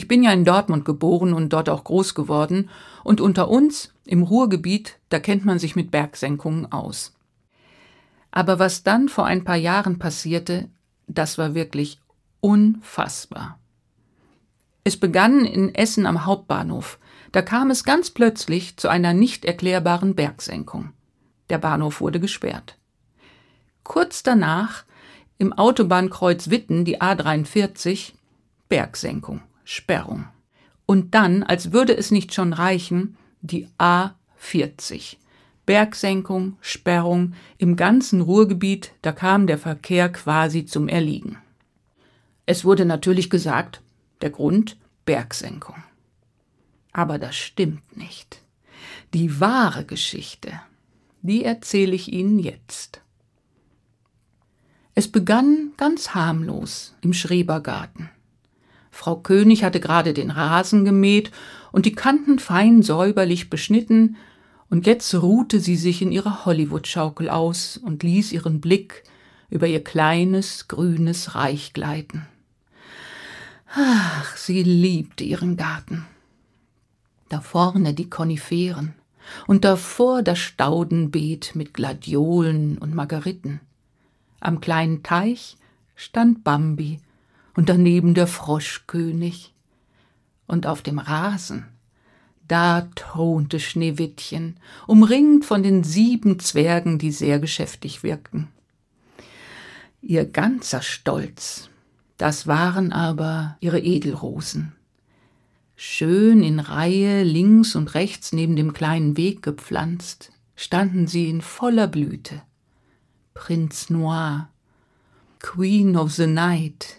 Ich bin ja in Dortmund geboren und dort auch groß geworden, und unter uns, im Ruhrgebiet, da kennt man sich mit Bergsenkungen aus. Aber was dann vor ein paar Jahren passierte, das war wirklich unfassbar. Es begann in Essen am Hauptbahnhof. Da kam es ganz plötzlich zu einer nicht erklärbaren Bergsenkung. Der Bahnhof wurde gesperrt. Kurz danach im Autobahnkreuz Witten die A43 Bergsenkung, Sperrung. Und dann, als würde es nicht schon reichen, die A40. Bergsenkung, Sperrung, im ganzen Ruhrgebiet, da kam der Verkehr quasi zum Erliegen. Es wurde natürlich gesagt, der Grund Bergsenkung. Aber das stimmt nicht. Die wahre Geschichte, die erzähle ich Ihnen jetzt. Es begann ganz harmlos im Schrebergarten. Frau König hatte gerade den Rasen gemäht und die Kanten fein säuberlich beschnitten, und jetzt ruhte sie sich in ihrer Hollywood-Schaukel aus und ließ ihren Blick über ihr kleines, grünes Reich gleiten. Ach, sie liebte ihren Garten. Da vorne die Koniferen und davor das Staudenbeet mit Gladiolen und Margeriten. Am kleinen Teich stand Bambi und daneben der Froschkönig. Und auf dem Rasen, da thronte Schneewittchen, umringt von den sieben Zwergen, die sehr geschäftig wirkten. Ihr ganzer Stolz das waren aber ihre Edelrosen. Schön in Reihe links und rechts neben dem kleinen Weg gepflanzt, standen sie in voller Blüte. Prinz Noir, Queen of the Night,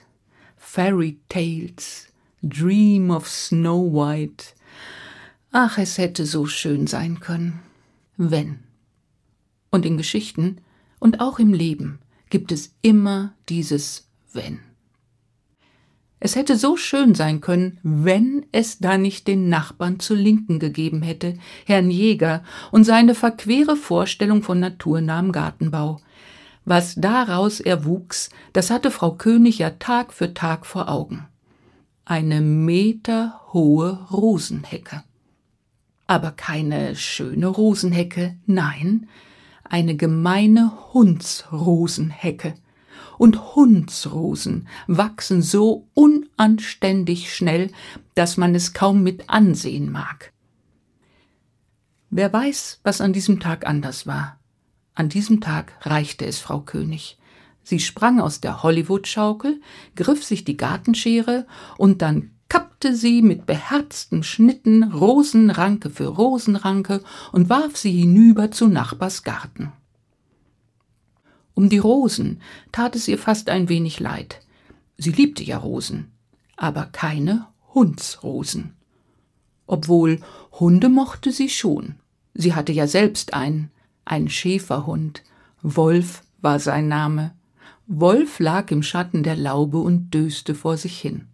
Fairy Tales, Dream of Snow White. Ach, es hätte so schön sein können, wenn. Und in Geschichten und auch im Leben gibt es immer dieses wenn. Es hätte so schön sein können, wenn es da nicht den Nachbarn zur Linken gegeben hätte, Herrn Jäger, und seine verquere Vorstellung von naturnahem Gartenbau. Was daraus erwuchs, das hatte Frau König ja Tag für Tag vor Augen. Eine meterhohe Rosenhecke. Aber keine schöne Rosenhecke, nein, eine gemeine Hundsrosenhecke und Hundsrosen wachsen so unanständig schnell, dass man es kaum mit ansehen mag. Wer weiß, was an diesem Tag anders war. An diesem Tag reichte es Frau König. Sie sprang aus der Hollywood-Schaukel, griff sich die Gartenschere und dann kappte sie mit beherzten Schnitten Rosenranke für Rosenranke und warf sie hinüber zu Nachbars Garten. Um die Rosen tat es ihr fast ein wenig leid. Sie liebte ja Rosen, aber keine Hundsrosen. Obwohl Hunde mochte sie schon. Sie hatte ja selbst einen, einen Schäferhund. Wolf war sein Name. Wolf lag im Schatten der Laube und döste vor sich hin.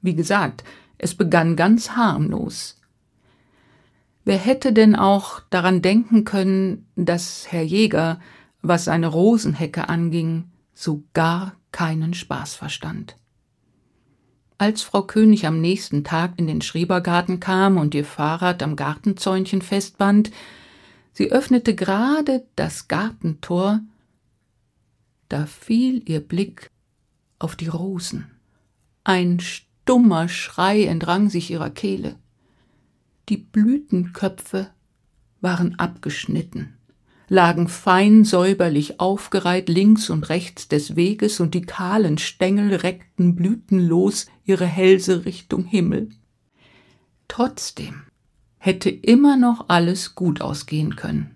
Wie gesagt, es begann ganz harmlos. Wer hätte denn auch daran denken können, dass Herr Jäger was seine Rosenhecke anging, so gar keinen Spaß verstand. Als Frau König am nächsten Tag in den Schrebergarten kam und ihr Fahrrad am Gartenzäunchen festband, sie öffnete gerade das Gartentor, da fiel ihr Blick auf die Rosen. Ein stummer Schrei entrang sich ihrer Kehle. Die Blütenköpfe waren abgeschnitten lagen fein säuberlich aufgereiht links und rechts des Weges, und die kahlen Stängel reckten blütenlos ihre Hälse Richtung Himmel. Trotzdem hätte immer noch alles gut ausgehen können.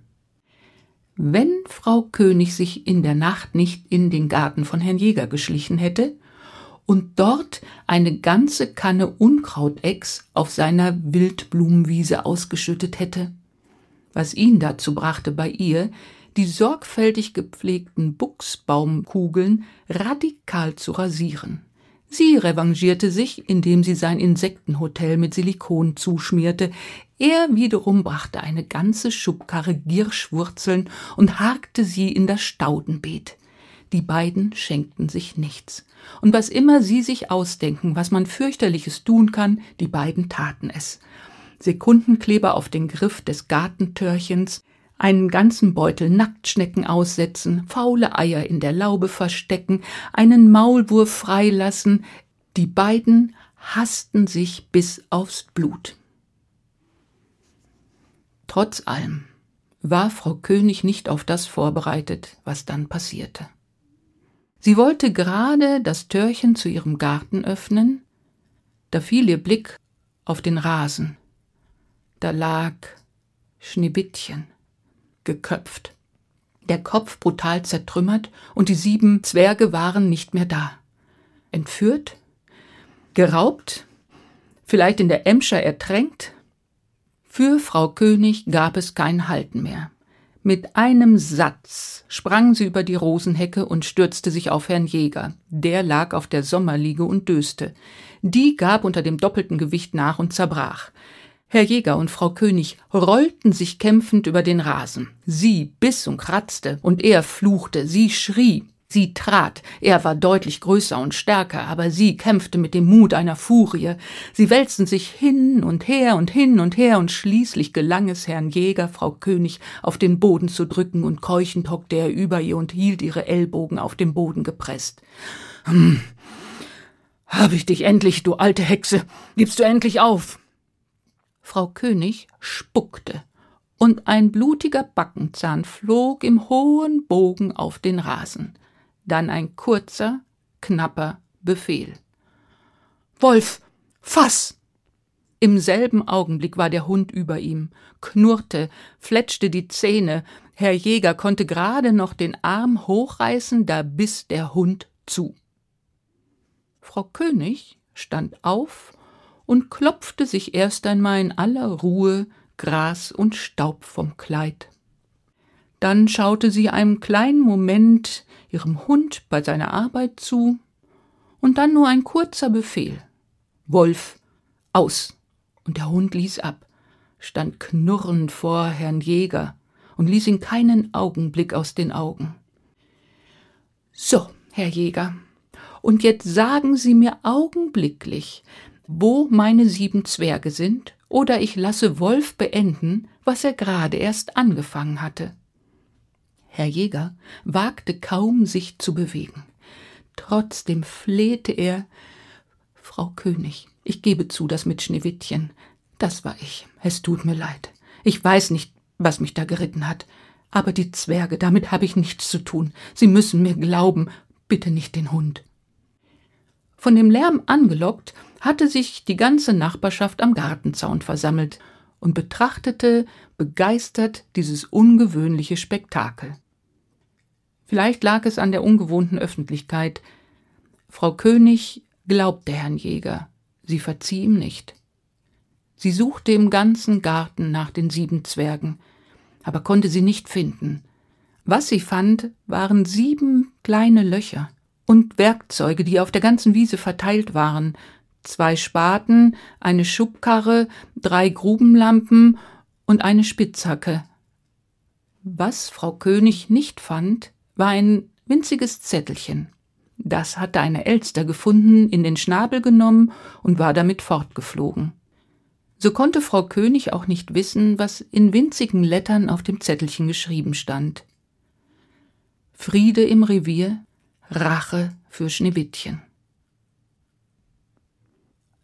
Wenn Frau König sich in der Nacht nicht in den Garten von Herrn Jäger geschlichen hätte und dort eine ganze Kanne Unkrautex auf seiner Wildblumenwiese ausgeschüttet hätte was ihn dazu brachte, bei ihr die sorgfältig gepflegten Buchsbaumkugeln radikal zu rasieren. Sie revanchierte sich, indem sie sein Insektenhotel mit Silikon zuschmierte. Er wiederum brachte eine ganze Schubkarre Gierschwurzeln und harkte sie in das Staudenbeet. Die beiden schenkten sich nichts. Und was immer sie sich ausdenken, was man fürchterliches tun kann, die beiden taten es. Sekundenkleber auf den Griff des Gartentörchens, einen ganzen Beutel Nacktschnecken aussetzen, faule Eier in der Laube verstecken, einen Maulwurf freilassen. Die beiden hassten sich bis aufs Blut. Trotz allem war Frau König nicht auf das vorbereitet, was dann passierte. Sie wollte gerade das Törchen zu ihrem Garten öffnen, da fiel ihr Blick auf den Rasen. Da lag Schneewittchen, geköpft, der Kopf brutal zertrümmert, und die sieben Zwerge waren nicht mehr da. Entführt? Geraubt? Vielleicht in der Emscher ertränkt? Für Frau König gab es kein Halten mehr. Mit einem Satz sprang sie über die Rosenhecke und stürzte sich auf Herrn Jäger. Der lag auf der Sommerliege und döste. Die gab unter dem doppelten Gewicht nach und zerbrach. Herr Jäger und Frau König rollten sich kämpfend über den Rasen. Sie biss und kratzte, und er fluchte, sie schrie. Sie trat, er war deutlich größer und stärker, aber sie kämpfte mit dem Mut einer Furie. Sie wälzten sich hin und her und hin und her, und schließlich gelang es Herrn Jäger, Frau König auf den Boden zu drücken, und keuchend hockte er über ihr und hielt ihre Ellbogen auf den Boden gepresst. Hm. Hab ich dich endlich, du alte Hexe. Gibst du endlich auf? Frau König spuckte und ein blutiger Backenzahn flog im hohen Bogen auf den Rasen dann ein kurzer, knapper Befehl. Wolf, fass! Im selben Augenblick war der Hund über ihm, knurrte, fletschte die Zähne, Herr Jäger konnte gerade noch den Arm hochreißen, da biss der Hund zu. Frau König stand auf und klopfte sich erst einmal in aller Ruhe Gras und Staub vom Kleid. Dann schaute sie einen kleinen Moment ihrem Hund bei seiner Arbeit zu, und dann nur ein kurzer Befehl. Wolf, aus. Und der Hund ließ ab, stand knurrend vor Herrn Jäger und ließ ihn keinen Augenblick aus den Augen. So, Herr Jäger, und jetzt sagen Sie mir augenblicklich, wo meine sieben Zwerge sind, oder ich lasse Wolf beenden, was er gerade erst angefangen hatte. Herr Jäger wagte kaum, sich zu bewegen. Trotzdem flehte er Frau König, ich gebe zu, das mit Schneewittchen, das war ich. Es tut mir leid. Ich weiß nicht, was mich da geritten hat. Aber die Zwerge, damit habe ich nichts zu tun. Sie müssen mir glauben, bitte nicht den Hund. Von dem Lärm angelockt, hatte sich die ganze Nachbarschaft am Gartenzaun versammelt und betrachtete begeistert dieses ungewöhnliche Spektakel. Vielleicht lag es an der ungewohnten Öffentlichkeit. Frau König glaubte Herrn Jäger, sie verzieh ihm nicht. Sie suchte im ganzen Garten nach den sieben Zwergen, aber konnte sie nicht finden. Was sie fand, waren sieben kleine Löcher und Werkzeuge, die auf der ganzen Wiese verteilt waren, zwei Spaten, eine Schubkarre, drei Grubenlampen und eine Spitzhacke. Was Frau König nicht fand, war ein winziges Zettelchen. Das hatte eine Elster gefunden, in den Schnabel genommen und war damit fortgeflogen. So konnte Frau König auch nicht wissen, was in winzigen Lettern auf dem Zettelchen geschrieben stand. Friede im Revier, Rache für Schneewittchen.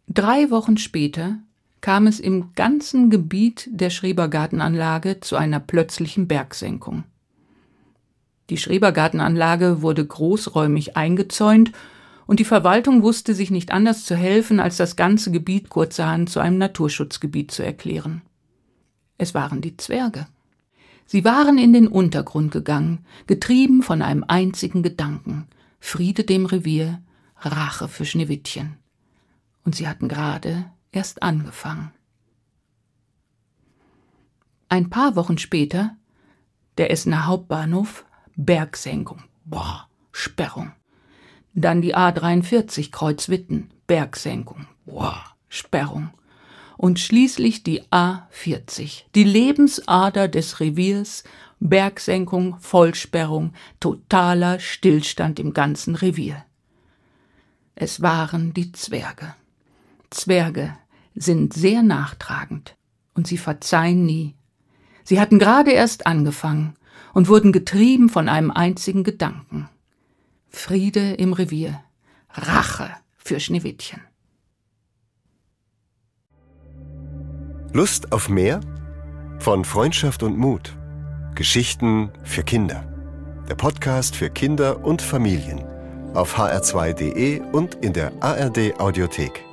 Drei Wochen später kam es im ganzen Gebiet der Schrebergartenanlage zu einer plötzlichen Bergsenkung. Die Schrebergartenanlage wurde großräumig eingezäunt und die Verwaltung wusste sich nicht anders zu helfen, als das ganze Gebiet kurzerhand zu einem Naturschutzgebiet zu erklären. Es waren die Zwerge. Sie waren in den Untergrund gegangen, getrieben von einem einzigen Gedanken Friede dem Revier, Rache für Schneewittchen. Und sie hatten gerade erst angefangen. Ein paar Wochen später, der Essener Hauptbahnhof Bergsenkung. Boah, Sperrung. Dann die A43 Kreuzwitten, Bergsenkung. Boah, Sperrung. Und schließlich die A40, die Lebensader des Reviers, Bergsenkung, Vollsperrung, totaler Stillstand im ganzen Revier. Es waren die Zwerge. Zwerge sind sehr nachtragend und sie verzeihen nie. Sie hatten gerade erst angefangen und wurden getrieben von einem einzigen Gedanken. Friede im Revier, Rache für Schneewittchen. Lust auf mehr? Von Freundschaft und Mut. Geschichten für Kinder. Der Podcast für Kinder und Familien. Auf hr2.de und in der ARD Audiothek.